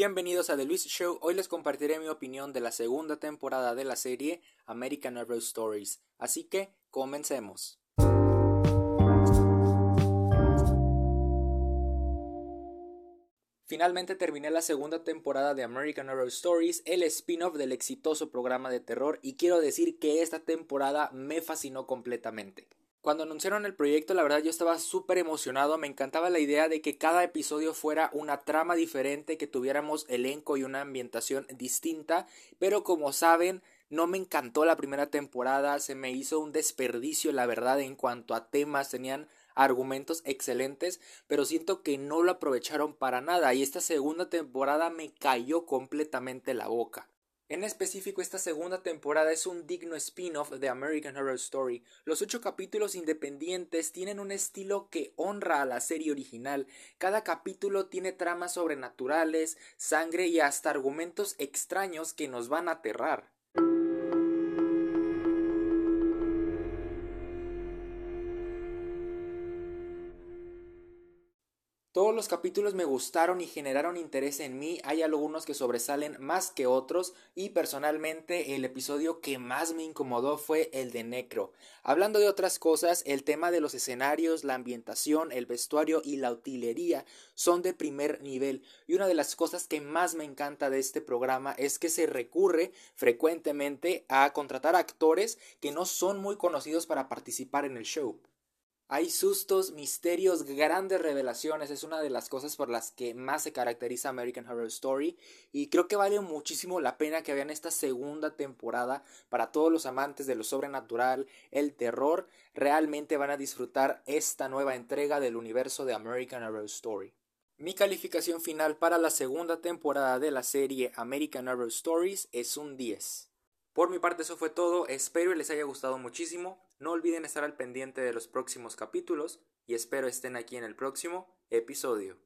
Bienvenidos a The Luis Show. Hoy les compartiré mi opinión de la segunda temporada de la serie American Horror Stories. Así que comencemos. Finalmente terminé la segunda temporada de American Horror Stories, el spin-off del exitoso programa de terror, y quiero decir que esta temporada me fascinó completamente. Cuando anunciaron el proyecto, la verdad yo estaba súper emocionado, me encantaba la idea de que cada episodio fuera una trama diferente, que tuviéramos elenco y una ambientación distinta, pero como saben, no me encantó la primera temporada, se me hizo un desperdicio, la verdad, en cuanto a temas, tenían argumentos excelentes, pero siento que no lo aprovecharon para nada. Y esta segunda temporada me cayó completamente la boca. En específico, esta segunda temporada es un digno spin-off de American Horror Story. Los ocho capítulos independientes tienen un estilo que honra a la serie original. Cada capítulo tiene tramas sobrenaturales, sangre y hasta argumentos extraños que nos van a aterrar. Todos los capítulos me gustaron y generaron interés en mí, hay algunos que sobresalen más que otros y personalmente el episodio que más me incomodó fue el de Necro. Hablando de otras cosas, el tema de los escenarios, la ambientación, el vestuario y la utilería son de primer nivel y una de las cosas que más me encanta de este programa es que se recurre frecuentemente a contratar actores que no son muy conocidos para participar en el show. Hay sustos, misterios, grandes revelaciones. Es una de las cosas por las que más se caracteriza American Horror Story. Y creo que vale muchísimo la pena que vean esta segunda temporada. Para todos los amantes de lo sobrenatural, el terror, realmente van a disfrutar esta nueva entrega del universo de American Horror Story. Mi calificación final para la segunda temporada de la serie American Horror Stories es un 10. Por mi parte eso fue todo, espero les haya gustado muchísimo, no olviden estar al pendiente de los próximos capítulos y espero estén aquí en el próximo episodio.